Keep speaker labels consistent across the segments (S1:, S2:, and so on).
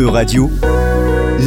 S1: E-Radio,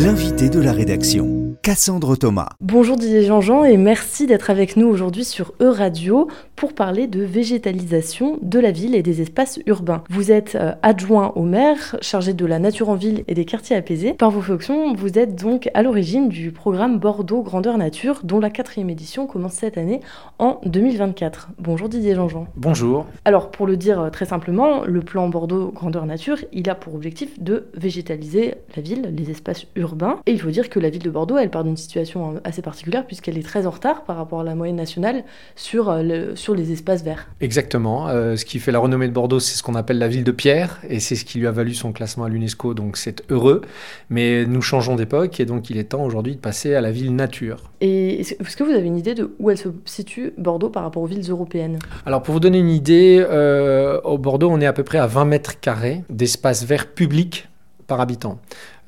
S1: l'invité de la rédaction. Cassandre Thomas.
S2: Bonjour Didier Jean-Jean et merci d'être avec nous aujourd'hui sur E-Radio pour parler de végétalisation de la ville et des espaces urbains. Vous êtes euh, adjoint au maire, chargé de la nature en ville et des quartiers apaisés. Par vos fonctions, vous êtes donc à l'origine du programme Bordeaux Grandeur Nature dont la quatrième édition commence cette année en 2024. Bonjour Didier Jean-Jean.
S3: Bonjour.
S2: Alors pour le dire euh, très simplement, le plan Bordeaux Grandeur Nature, il a pour objectif de végétaliser la ville, les espaces urbains. Et il faut dire que la ville de Bordeaux, elle part d'une situation assez particulière puisqu'elle est très en retard par rapport à la moyenne nationale sur, euh, le, sur les espaces verts.
S3: Exactement. Euh, ce qui fait la renommée de Bordeaux, c'est ce qu'on appelle la ville de pierre et c'est ce qui lui a valu son classement à l'UNESCO, donc c'est heureux. Mais nous changeons d'époque et donc il est temps aujourd'hui de passer à la ville nature.
S2: Et est-ce que vous avez une idée de où elle se situe, Bordeaux, par rapport aux villes européennes?
S3: Alors pour vous donner une idée, euh, au Bordeaux, on est à peu près à 20 mètres carrés d'espace vert public par habitant.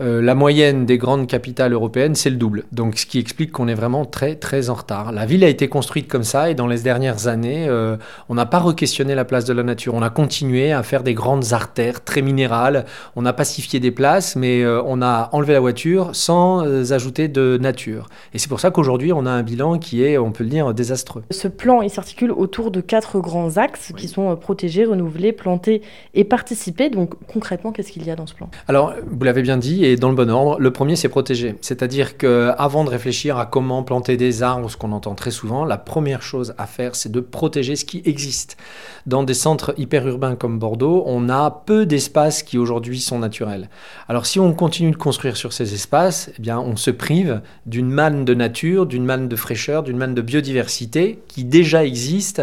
S3: Euh, la moyenne des grandes capitales européennes, c'est le double. Donc, ce qui explique qu'on est vraiment très, très en retard. La ville a été construite comme ça et dans les dernières années, euh, on n'a pas re-questionné la place de la nature. On a continué à faire des grandes artères très minérales. On a pacifié des places, mais euh, on a enlevé la voiture sans ajouter de nature. Et c'est pour ça qu'aujourd'hui, on a un bilan qui est, on peut le dire, désastreux.
S2: Ce plan, il s'articule autour de quatre grands axes qui sont protégés, renouvelés, plantés et participés. Donc, concrètement, qu'est-ce qu'il y a dans ce plan?
S3: Alors, vous l'avez bien dit, dans le bon ordre. Le premier, c'est protéger. C'est-à-dire qu'avant de réfléchir à comment planter des arbres, ce qu'on entend très souvent, la première chose à faire, c'est de protéger ce qui existe. Dans des centres hyper urbains comme Bordeaux, on a peu d'espaces qui aujourd'hui sont naturels. Alors si on continue de construire sur ces espaces, eh bien, on se prive d'une manne de nature, d'une manne de fraîcheur, d'une manne de biodiversité qui déjà existe.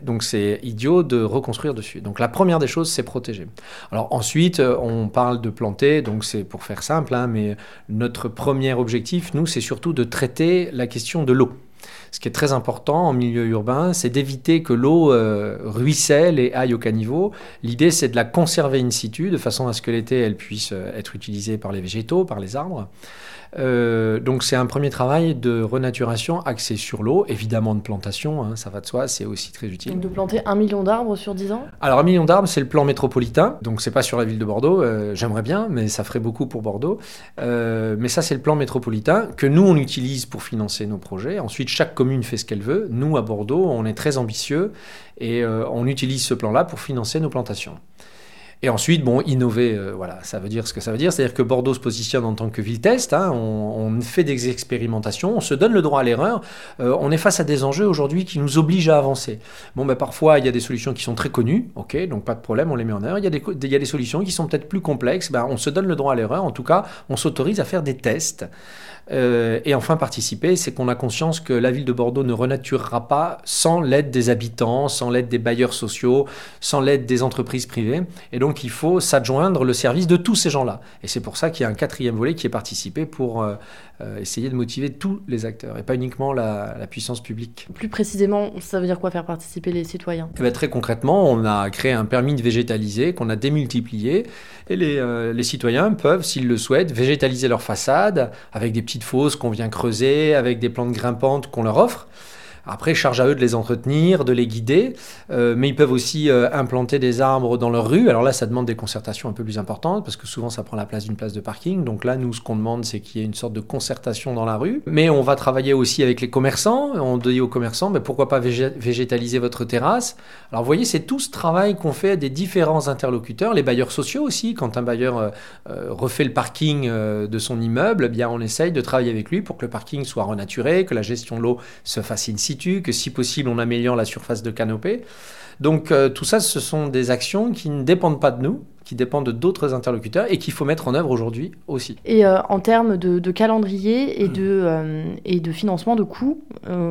S3: Donc c'est idiot de reconstruire dessus. Donc la première des choses, c'est protéger. Alors ensuite, on parle de planter, donc c'est pour faire simple, hein, mais notre premier objectif, nous, c'est surtout de traiter la question de l'eau. Ce qui est très important en milieu urbain, c'est d'éviter que l'eau euh, ruisselle et aille au caniveau. L'idée, c'est de la conserver in situ, de façon à ce que l'été, elle puisse euh, être utilisée par les végétaux, par les arbres. Euh, donc c'est un premier travail de renaturation axé sur l'eau, évidemment de plantation, hein, ça va de soi, c'est aussi très utile.
S2: Donc de planter un million d'arbres sur 10 ans?
S3: Alors un million d'arbres, c'est le plan métropolitain, donc c'est pas sur la ville de Bordeaux, euh, j'aimerais bien, mais ça ferait beaucoup pour Bordeaux. Euh, mais ça c'est le plan métropolitain que nous on utilise pour financer nos projets. Ensuite chaque commune fait ce qu'elle veut. Nous à Bordeaux, on est très ambitieux et on utilise ce plan-là pour financer nos plantations. Et ensuite, bon, innover, euh, voilà, ça veut dire ce que ça veut dire. C'est-à-dire que Bordeaux se positionne en tant que ville test. Hein, on, fait des expérimentations, on se donne le droit à l'erreur. Euh, on est face à des enjeux aujourd'hui qui nous obligent à avancer. Bon, ben, parfois, il y a des solutions qui sont très connues, ok, donc pas de problème, on les met en œuvre. Il y a des, solutions qui sont peut-être plus complexes. Ben, on se donne le droit à l'erreur. En tout cas, on s'autorise à faire des tests. Euh, et enfin, participer, c'est qu'on a conscience que la ville de Bordeaux ne renaturera pas sans l'aide des habitants, sans l'aide des bailleurs sociaux, sans l'aide des entreprises privées. Et donc, il faut s'adjoindre le service de tous ces gens-là. Et c'est pour ça qu'il y a un quatrième volet qui est participé pour euh, euh, essayer de motiver tous les acteurs et pas uniquement la, puissance publique.
S2: Plus précisément, ça veut dire quoi faire participer les citoyens?
S3: Eh ben, Très concrètement, on a créé un permis de végétaliser qu'on a démultiplié et les, les citoyens peuvent, s'ils le souhaitent, végétaliser leur façade avec des petites fosses qu'on vient creuser, avec des plantes grimpantes qu'on leur offre. Après, charge à eux de les entretenir, de les guider, euh, mais ils peuvent aussi euh, implanter des arbres dans leur rue. Alors là, ça demande des concertations un peu plus importantes, parce que souvent, ça prend la place d'une place de parking. Donc là, nous, ce qu'on demande, c'est qu'il y ait une sorte de concertation dans la rue. Mais on va travailler aussi avec les commerçants. On dit aux commerçants, mais pourquoi pas végétaliser votre terrasse? Alors vous voyez, c'est tout ce travail qu'on fait à des différents interlocuteurs, les bailleurs sociaux aussi. Quand un bailleur euh, refait le parking de son immeuble, eh bien on essaye de travailler avec lui pour que le parking soit renaturé, que la gestion de l'eau se fasse que si possible on améliore la surface de canopée. Donc euh, tout ça, ce sont des actions qui ne dépendent pas de nous, qui dépendent d'autres interlocuteurs et qu'il faut mettre en œuvre aujourd'hui aussi.
S2: Et euh, en termes de, calendrier et, de, euh, et de financement de coûts,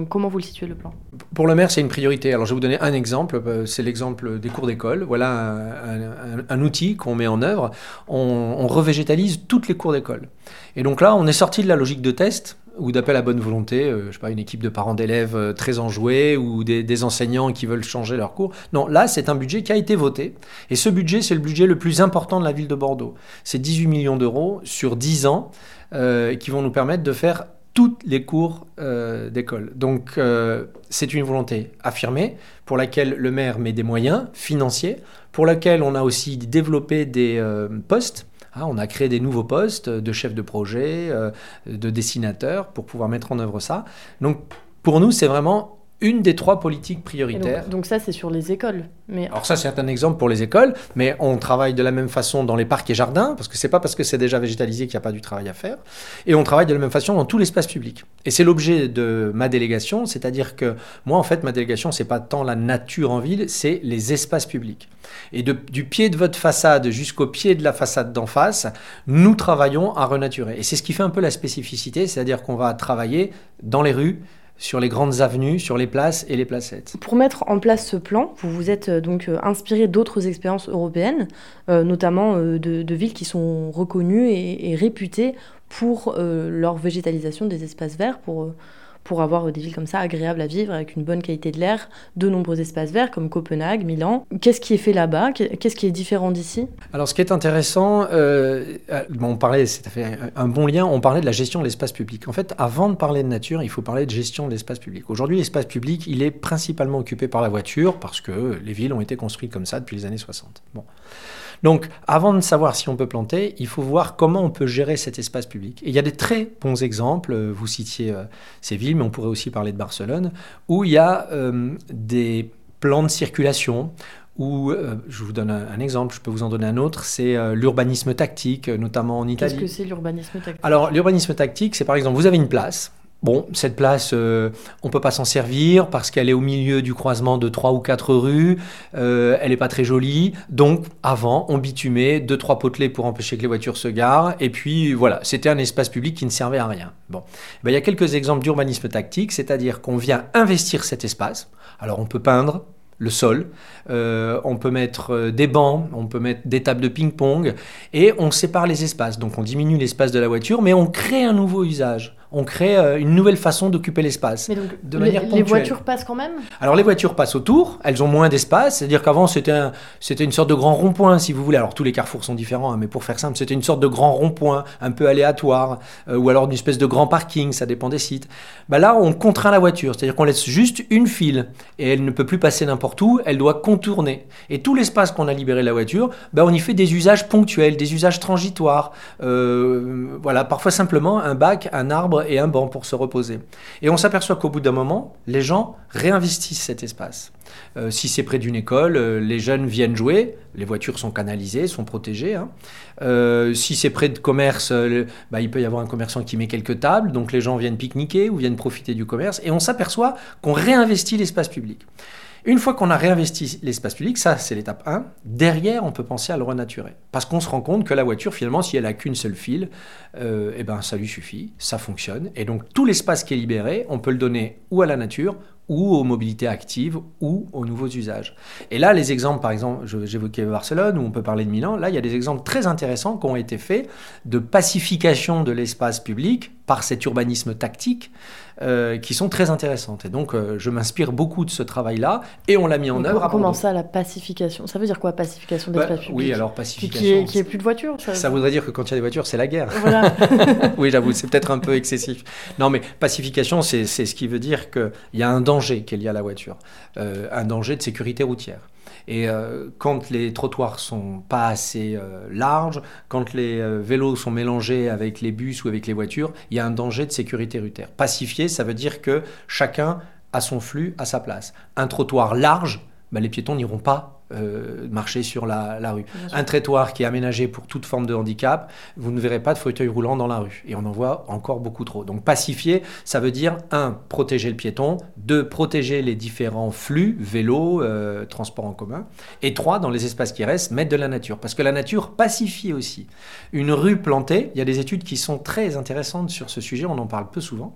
S2: comment vous le situez le plan?
S3: Pour le maire, c'est une priorité. Alors je vais vous donner un exemple, c'est l'exemple des cours d'école. Voilà un, outil qu'on met en œuvre. On, on revégétalise toutes les cours d'école. Et donc là, on est sorti de la logique de test ou d'appel à bonne volonté, euh, je sais pas, une équipe de parents d'élèves euh, très enjoués ou des, enseignants qui veulent changer leur cours. Non, là, c'est un budget qui a été voté. Et ce budget, c'est le budget le plus important de la ville de Bordeaux. C'est 18 millions d'euros sur 10 ans euh, qui vont nous permettre de faire toutes les cours d'école. Donc c'est une volonté affirmée pour laquelle le maire met des moyens financiers, pour laquelle on a aussi développé des postes Hein, on a créé des nouveaux postes de chefs de projet, euh, de dessinateurs pour pouvoir mettre en œuvre ça. Donc pour nous, c'est vraiment une des trois politiques prioritaires.
S2: Donc, donc, ça, c'est sur les écoles.
S3: Mais... Alors ça, c'est un exemple pour les écoles, mais on travaille de la même façon dans les parcs et jardins, parce que c'est pas parce que c'est déjà végétalisé qu'il n'y a pas du travail à faire. Et on travaille de la même façon dans tout l'espace public. Et c'est l'objet de ma délégation, c'est-à-dire que moi, en fait, ma délégation, c'est pas tant la nature en ville, c'est les espaces publics. Et de, du pied de votre façade jusqu'au pied de la façade d'en face, nous travaillons à renaturer. Et c'est ce qui fait un peu la spécificité, c'est-à-dire qu'on va travailler dans les rues, sur les grandes avenues, sur les places et les placettes.
S2: Pour mettre en place ce plan, vous vous êtes euh, donc euh, inspiré d'autres expériences européennes, euh, notamment de, villes qui sont reconnues et, réputées pour leur végétalisation des espaces verts, pour pour avoir des villes comme ça agréables à vivre avec une bonne qualité de l'air, de nombreux espaces verts comme Copenhague, Milan. Qu'est-ce qui est fait là-bas? Qu'est-ce qui est différent d'ici?
S3: Alors ce qui est intéressant, euh, euh, on parlait, c'est un bon lien, on parlait de la gestion de l'espace public. En fait, avant de parler de nature, il faut parler de gestion de l'espace public. Aujourd'hui, l'espace public, il est principalement occupé par la voiture parce que les villes ont été construites comme ça depuis les années 60. Bon. Donc, avant de savoir si on peut planter, il faut voir comment on peut gérer cet espace public. Et il y a des très bons exemples, vous citiez euh, ces villes, mais on pourrait aussi parler de Barcelone, où il y a euh, des plans de circulation, où, euh, je vous donne un, exemple, je peux vous en donner un autre, c'est l'urbanisme tactique, notamment en Italie.
S2: Qu'est-ce que c'est l'urbanisme tactique?
S3: Alors, l'urbanisme tactique, c'est par exemple, vous avez une place, Bon, cette place, euh, on peut pas s'en servir parce qu'elle est au milieu du croisement de trois ou quatre rues. Euh, elle n'est pas très jolie. Donc, avant, on bitumait deux, trois potelets pour empêcher que les voitures se garent. Et puis, voilà, c'était un espace public qui ne servait à rien. Bon, ben, il y a quelques exemples d'urbanisme tactique, c'est-à-dire qu'on vient investir cet espace. Alors, on peut peindre, le sol. Euh, on peut mettre euh, des bancs, on peut mettre des tables de ping-pong et on sépare les espaces. Donc on diminue l'espace de la voiture, mais on crée un nouveau usage. On crée euh, une nouvelle façon d'occuper l'espace.
S2: de manière les, les voitures passent quand même?
S3: Alors les voitures passent autour, elles ont moins d'espace. C'est-à-dire qu'avant c'était un, c'était une sorte de grand rond-point, si vous voulez. Alors tous les carrefours sont différents, hein, mais pour faire simple, c'était une sorte de grand rond-point, un peu aléatoire, ou alors une espèce de grand parking, ça dépend des sites. Bah là, on contraint la voiture, c'est-à-dire qu'on laisse juste une file et elle ne peut plus passer n'importe où, elle doit contourner. Et tout l'espace qu'on a libéré de la voiture, ben on y fait des usages ponctuels, des usages transitoires. Euh, voilà, parfois simplement un bac, un arbre et un banc pour se reposer. Et on s'aperçoit qu'au bout d'un moment, les gens réinvestissent cet espace. Euh, si c'est près d'une école, euh, les jeunes viennent jouer, les voitures sont canalisées, sont protégées. Hein. si c'est près de commerce, bah, il peut y avoir un commerçant qui met quelques tables, donc les gens viennent pique-niquer ou viennent profiter du commerce, et on s'aperçoit qu'on réinvestit l'espace public. Une fois qu'on a réinvesti l'espace public, ça c'est l'étape 1, derrière on peut penser à le renaturer. Parce qu'on se rend compte que la voiture, finalement, si elle a qu'une seule file, euh, eh ben, ça lui suffit, ça fonctionne. Et donc tout l'espace qui est libéré, on peut le donner ou à la nature, ou aux mobilités actives, ou aux nouveaux usages. Et là, les exemples, par exemple, j'évoquais Barcelone, où on peut parler de Milan, là, il y a des exemples très intéressants qui ont été faits de pacification de l'espace public par cet urbanisme tactique, euh, qui sont très intéressantes. Et donc, euh, je m'inspire beaucoup de ce travail-là, et on l'a mis en œuvre.
S2: Comment ça, la pacification Ça veut dire quoi, pacification
S3: bah,
S2: d'espace public
S3: Oui, alors pacification.
S2: Qui n'y ait plus de voitures
S3: ça... voudrait dire que quand il y a des voitures, c'est la guerre. oui, j'avoue, c'est peut-être un peu excessif. Non, mais pacification, c'est ce qui veut dire qu'il y a un danger qui est lié à la voiture, euh, un danger de sécurité routière. Et euh, quand les trottoirs sont pas assez euh, larges, quand les euh, vélos sont mélangés avec les bus ou avec les voitures, il y a un danger de sécurité routière. Pacifier, ça veut dire que chacun a son flux à sa place. Un trottoir large, bah, les piétons n'iront pas euh, marcher sur la, rue. Un trottoir qui est aménagé pour toute forme de handicap, vous ne verrez pas de fauteuil roulant dans la rue. Et on en voit encore beaucoup trop. Donc pacifier, ça veut dire, un, protéger le piéton, deux, protéger les différents flux, vélo, euh, transport en commun, et trois, dans les espaces qui restent, mettre de la nature. Parce que la nature pacifie aussi. Une rue plantée, il y a des études qui sont très intéressantes sur ce sujet, on en parle peu souvent.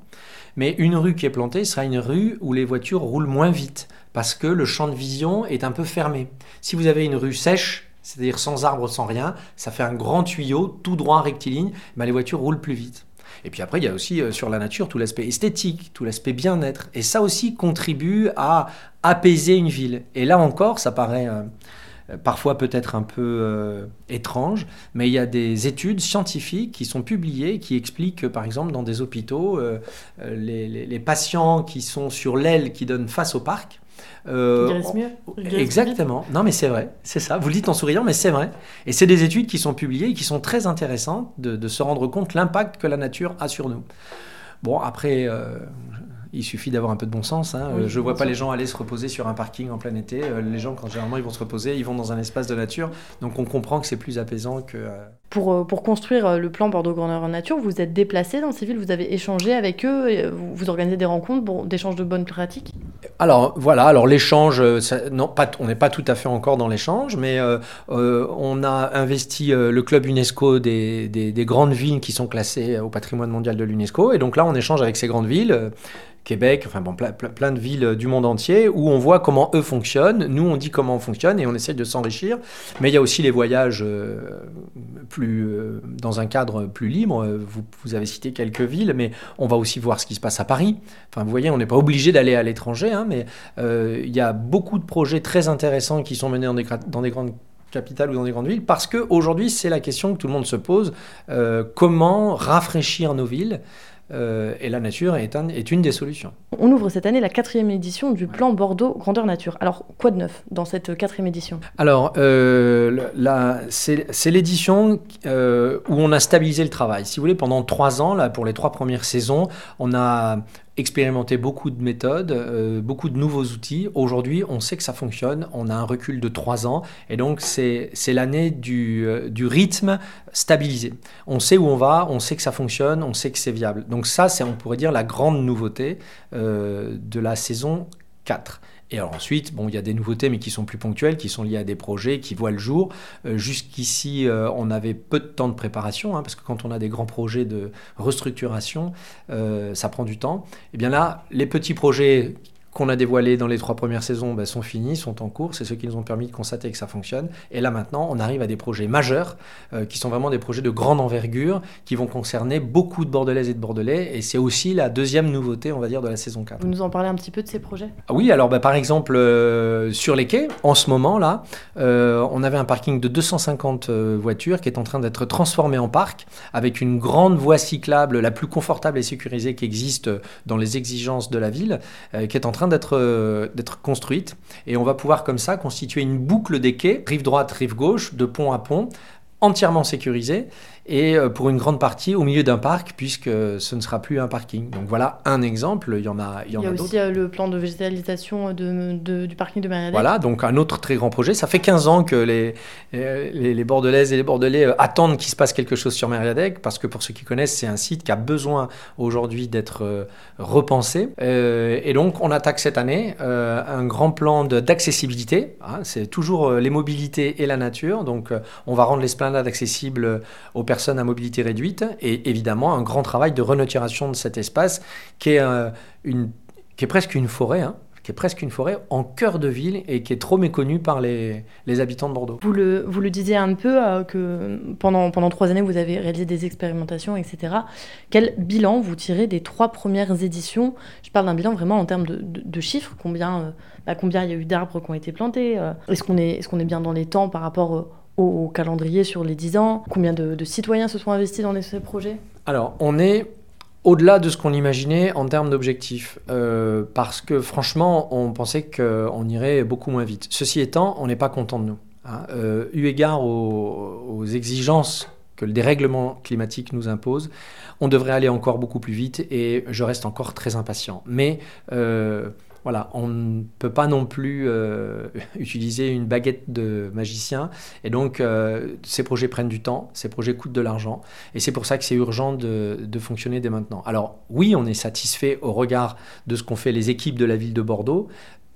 S3: Mais une rue qui est plantée sera une rue où les voitures roulent moins vite parce que le champ de vision est un peu fermé. Si vous avez une rue sèche, c'est-à-dire sans arbres, sans rien, ça fait un grand tuyau tout droit rectiligne, ben les voitures roulent plus vite. Et puis après, il y a aussi euh, sur la nature tout l'aspect esthétique, tout l'aspect bien-être. Et ça aussi contribue à apaiser une ville. Et là encore, ça paraît euh, parfois peut-être un peu euh, étrange, mais il y a des études scientifiques qui sont publiées qui expliquent que, par exemple, dans des hôpitaux, les, les, patients qui sont sur l'aile qui donne face au parc,
S2: Euh, mieux?
S3: Exactement. Non, mais c'est vrai. C'est ça. Vous le dites en souriant, mais c'est vrai. Et c'est des études qui sont publiées et qui sont très intéressantes de, de se rendre compte l'impact que la nature a sur nous. Bon, après, euh, il suffit d'avoir un peu de bon sens. Hein. je ne vois pas les gens aller se reposer sur un parking en plein été. Euh, les gens, quand généralement ils vont se reposer, ils vont dans un espace de nature. Donc on comprend que c'est plus apaisant que. Euh,
S2: pour, euh, pour construire le plan Bordeaux Grandeur Nature, vous êtes déplacé dans ces villes, vous avez échangé avec eux, vous, organisez des rencontres d'échange de bonnes pratiques?
S3: Alors voilà, alors l'échange, on n'est pas tout à fait encore dans l'échange, mais on a investi le club UNESCO des, des, des, grandes villes qui sont classées au patrimoine mondial de l'UNESCO. Et donc là, on échange avec ces grandes villes. Québec, enfin bon, plein, de villes du monde entier, où on voit comment eux fonctionnent, nous on dit comment on fonctionne et on essaye de s'enrichir. Mais il y a aussi les voyages euh, plus, euh, dans un cadre plus libre. Vous, vous, avez cité quelques villes, mais on va aussi voir ce qui se passe à Paris. Enfin, vous voyez, on n'est pas obligé d'aller à l'étranger, hein, mais euh, il y a beaucoup de projets très intéressants qui sont menés dans des grandes capitales ou dans des grandes villes, parce qu'aujourd'hui, c'est la question que tout le monde se pose. comment rafraîchir nos villes euh, et la nature est, est, une des solutions.
S2: On ouvre cette année la quatrième édition du plan Bordeaux Grandeur Nature. Alors, quoi de neuf dans cette quatrième édition?
S3: Alors, euh, c'est l'édition euh, où on a stabilisé le travail. Si vous voulez, pendant trois ans, là, pour les trois premières saisons, on a expérimenté beaucoup de méthodes, euh, beaucoup de nouveaux outils. Aujourd'hui, on sait que ça fonctionne. On a un recul de trois ans. Et donc, c'est l'année du, euh, du, rythme stabilisé. On sait où on va, on sait que ça fonctionne, on sait que c'est viable. Donc ça, c'est, on pourrait dire, la grande nouveauté euh, de la saison 4. Et alors ensuite, bon, il y a des nouveautés, mais qui sont plus ponctuelles, qui sont liées à des projets qui voient le jour. Euh, jusqu'ici, euh, on avait peu de temps de préparation, hein, parce que quand on a des grands projets de restructuration, euh, ça prend du temps. Et eh bien là, les petits projets qu'on a dévoilés dans les trois premières saisons bah, sont finis, sont en cours. C'est ceux qui nous ont permis de constater que ça fonctionne. Et là maintenant, on arrive à des projets majeurs, euh, qui sont vraiment des projets de grande envergure, qui vont concerner beaucoup de Bordelaises et de Bordelais. Et c'est aussi la deuxième nouveauté, on va dire, de la saison 4.
S2: Vous nous en parlez un petit peu de ces projets?
S3: Ah Oui, alors bah, par exemple, euh, sur les quais, en ce moment là, euh, on avait un parking de 250 voitures qui est en train d'être transformé en parc, avec une grande voie cyclable, la plus confortable et sécurisée qui existe dans les exigences de la ville, qui est en train d'être euh, d'être construite. Et on va pouvoir comme ça constituer une boucle des quais, rive droite, rive gauche, de pont à pont, entièrement sécurisée et euh, pour une grande partie au milieu d'un parc, puisque ce ne sera plus un parking. Donc voilà un exemple, il y en a
S2: Il y, a, aussi euh, le plan de végétalisation de, du parking de Mariadec.
S3: Voilà, donc un autre très grand projet. Ça fait 15 ans que les, les, les Bordelaises et les Bordelais euh, attendent qu'il se passe quelque chose sur Mariadec, parce que pour ceux qui connaissent, c'est un site qui a besoin aujourd'hui d'être repensé. et donc on attaque cette année un grand plan d'accessibilité. Hein, c'est toujours les mobilités et la nature. Donc on va rendre l'esplanade accessible aux personnes personnes à mobilité réduite et évidemment un grand travail de renaturation de cet espace qui est, euh, une, qui est presque une forêt. Hein, qui est presque une forêt en cœur de ville et qui est trop méconnue par les, les habitants de Bordeaux.
S2: Vous le, vous le disiez un peu euh, que pendant, pendant trois années, vous avez réalisé des expérimentations, etc. Quel bilan vous tirez des trois premières éditions? Je parle d'un bilan vraiment en termes de, de, chiffres. Combien, euh, bah, combien il y a eu d'arbres qui ont été plantés Est-ce qu'on est, est, qu'on est bien dans les temps par rapport au, calendrier sur les 10 ans Combien de, citoyens se sont investis dans ces projets?
S3: Alors, on est au-delà de ce qu'on imaginait en termes d'objectifs, euh, parce que franchement, on pensait qu'on irait beaucoup moins vite. Ceci étant, on n'est pas content de nous. Hein. Euh, eu égard aux, exigences que le dérèglement climatique nous impose, on devrait aller encore beaucoup plus vite et je reste encore très impatient. Mais euh, voilà, on ne peut pas non plus euh, utiliser une baguette de magicien. Et donc, euh, ces projets prennent du temps, ces projets coûtent de l'argent. Et c'est pour ça que c'est urgent de, fonctionner dès maintenant. Alors, oui, on est satisfait au regard de ce qu'ont fait les équipes de la ville de Bordeaux.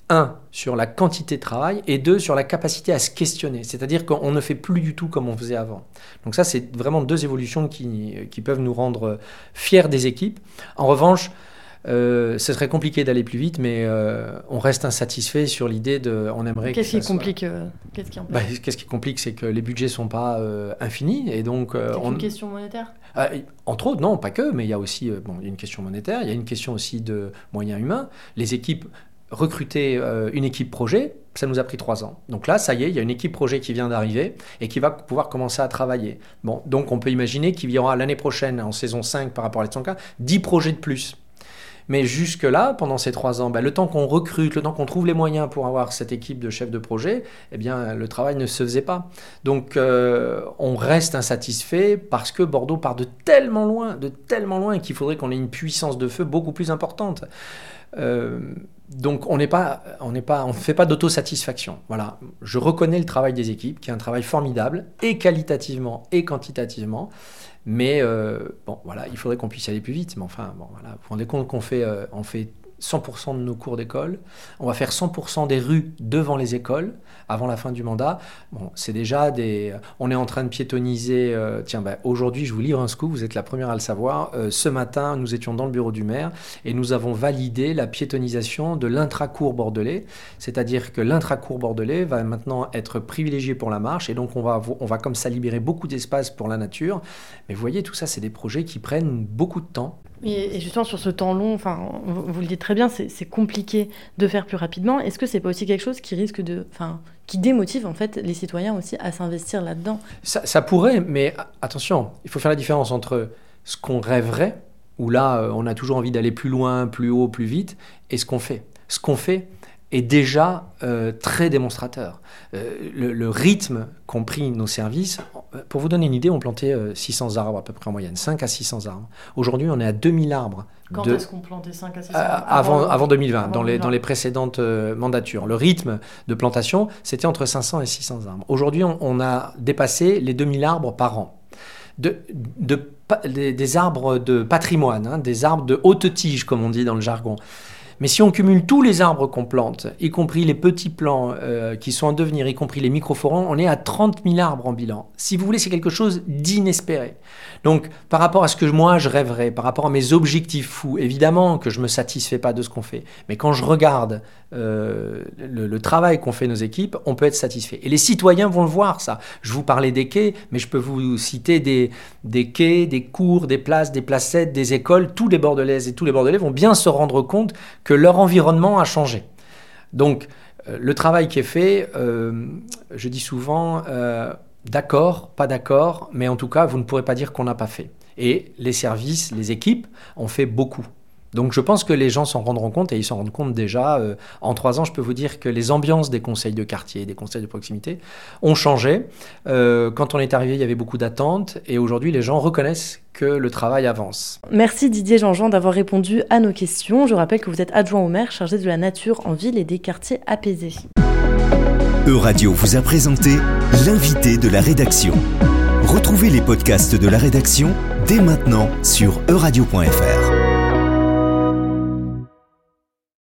S3: Un, sur la quantité de travail, et deux, sur la capacité à se questionner. C'est-à-dire qu'on ne fait plus du tout comme on faisait avant. Donc ça, c'est vraiment deux évolutions qui, peuvent nous rendre fiers des équipes. En revanche, ce serait compliqué d'aller plus vite, mais euh, on reste insatisfait sur l'idée de. On aimerait.
S2: Qu'est-ce qui complique euh, Qu'est-ce qui,
S3: bah, qu'est-ce qui complique, c'est que les budgets sont pas infinis et donc.
S2: c'est une question monétaire.
S3: Ah, entre autres, non, pas que, mais il y a aussi bon, il y a une question monétaire, il y a une question aussi de moyens humains. Les équipes recruter une équipe projet, ça nous a pris trois ans. Donc là, ça y est, il y a une équipe projet qui vient d'arriver et qui va pouvoir commencer à travailler. Bon, donc on peut imaginer qu'il y aura l'année prochaine, en saison 5 par rapport à la saison 4, 10 projets de plus. Mais jusque-là, pendant ces trois ans, bah, le temps qu'on recrute, le temps qu'on trouve les moyens pour avoir cette équipe de chefs de projet, eh bien, le travail ne se faisait pas. Donc, euh, on reste insatisfait parce que Bordeaux part de tellement loin, de tellement loin qu'il faudrait qu'on ait une puissance de feu beaucoup plus importante. Euh, donc on n'est pas, on n'est fait pas d'autosatisfaction. Voilà, je reconnais le travail des équipes, qui est un travail formidable, et qualitativement et quantitativement. Mais euh, bon, voilà, il faudrait qu'on puisse aller plus vite. Mais enfin, bon, voilà, vous vous rendez compte qu'on fait, euh, on fait 100% de nos cours d'école. On va faire 100% des rues devant les écoles avant la fin du mandat. Bon, c'est déjà des. On est en train de piétoniser. Euh, tiens, bah, aujourd'hui, je vous livre un scoop. Vous êtes la première à le savoir. Euh, ce matin, nous étions dans le bureau du maire et nous avons validé la piétonisation de l'intracours bordelais. C'est-à-dire que l'intracours bordelais va maintenant être privilégié pour la marche et donc on va, on va comme ça libérer beaucoup d'espace pour la nature. Mais vous voyez, tout ça, c'est des projets qui prennent beaucoup de temps.
S2: Et justement, sur ce temps long, enfin, vous le dites très bien, c'est compliqué de faire plus rapidement. Est-ce que c'est pas aussi quelque chose qui risque de, enfin, qui démotive en fait les citoyens aussi à s'investir là-dedans?
S3: Ça, pourrait, mais attention, il faut faire la différence entre ce qu'on rêverait, où là, euh, on a toujours envie d'aller plus loin, plus haut, plus vite, et ce qu'on fait. Ce qu'on fait, est déjà euh, très démonstrateur. Euh, le, rythme qu'ont pris nos services, pour vous donner une idée, on plantait 600 euh, arbres à peu près en moyenne, 5 à 600 arbres. Aujourd'hui, on est à 2000 arbres.
S2: Quand est-ce qu'on plantait 5 à 600
S3: arbres avant, avant, 2020, dans, Les, dans les précédentes mandatures. Le rythme de plantation, c'était entre 500 et 600 arbres. Aujourd'hui, on, a dépassé les 2000 arbres par an. De, de, des, arbres de patrimoine, hein, des arbres de haute tige, comme on dit dans le jargon. Mais si on cumule tous les arbres qu'on plante, y compris les petits plants euh, qui sont en devenir, y compris les microforants, on est à 30 000 arbres en bilan. Si vous voulez, c'est quelque chose d'inespéré. Donc, par rapport à ce que moi je rêverais, par rapport à mes objectifs fous, évidemment que je me satisfais pas de ce qu'on fait. Mais quand je regarde euh, le, travail qu'ont fait nos équipes, on peut être satisfait. Et les citoyens vont le voir, ça. Je vous parlais des quais, mais je peux vous citer des, des quais, des cours, des places, des placettes, des écoles. Tous les Bordelaises et tous les Bordelais vont bien se rendre compte que leur environnement a changé. Donc, euh, le travail qui est fait, euh, je dis souvent, euh, d'accord, pas d'accord, mais en tout cas, vous ne pourrez pas dire qu'on n'a pas fait. Et les services, les équipes ont fait beaucoup. Donc je pense que les gens s'en rendront compte et ils s'en rendent compte déjà. Euh, en trois ans, je peux vous dire que les ambiances des conseils de quartier, des conseils de proximité ont changé. Euh, quand on est arrivé, il y avait beaucoup d'attentes et aujourd'hui, les gens reconnaissent que le travail avance.
S2: Merci Didier Jean-Jean d'avoir répondu à nos questions. Je rappelle que vous êtes adjoint au maire chargé de la nature en ville et des quartiers apaisés.
S1: Euradio vous a présenté l'invité de la rédaction. Retrouvez les podcasts de la rédaction dès maintenant sur euradio.fr.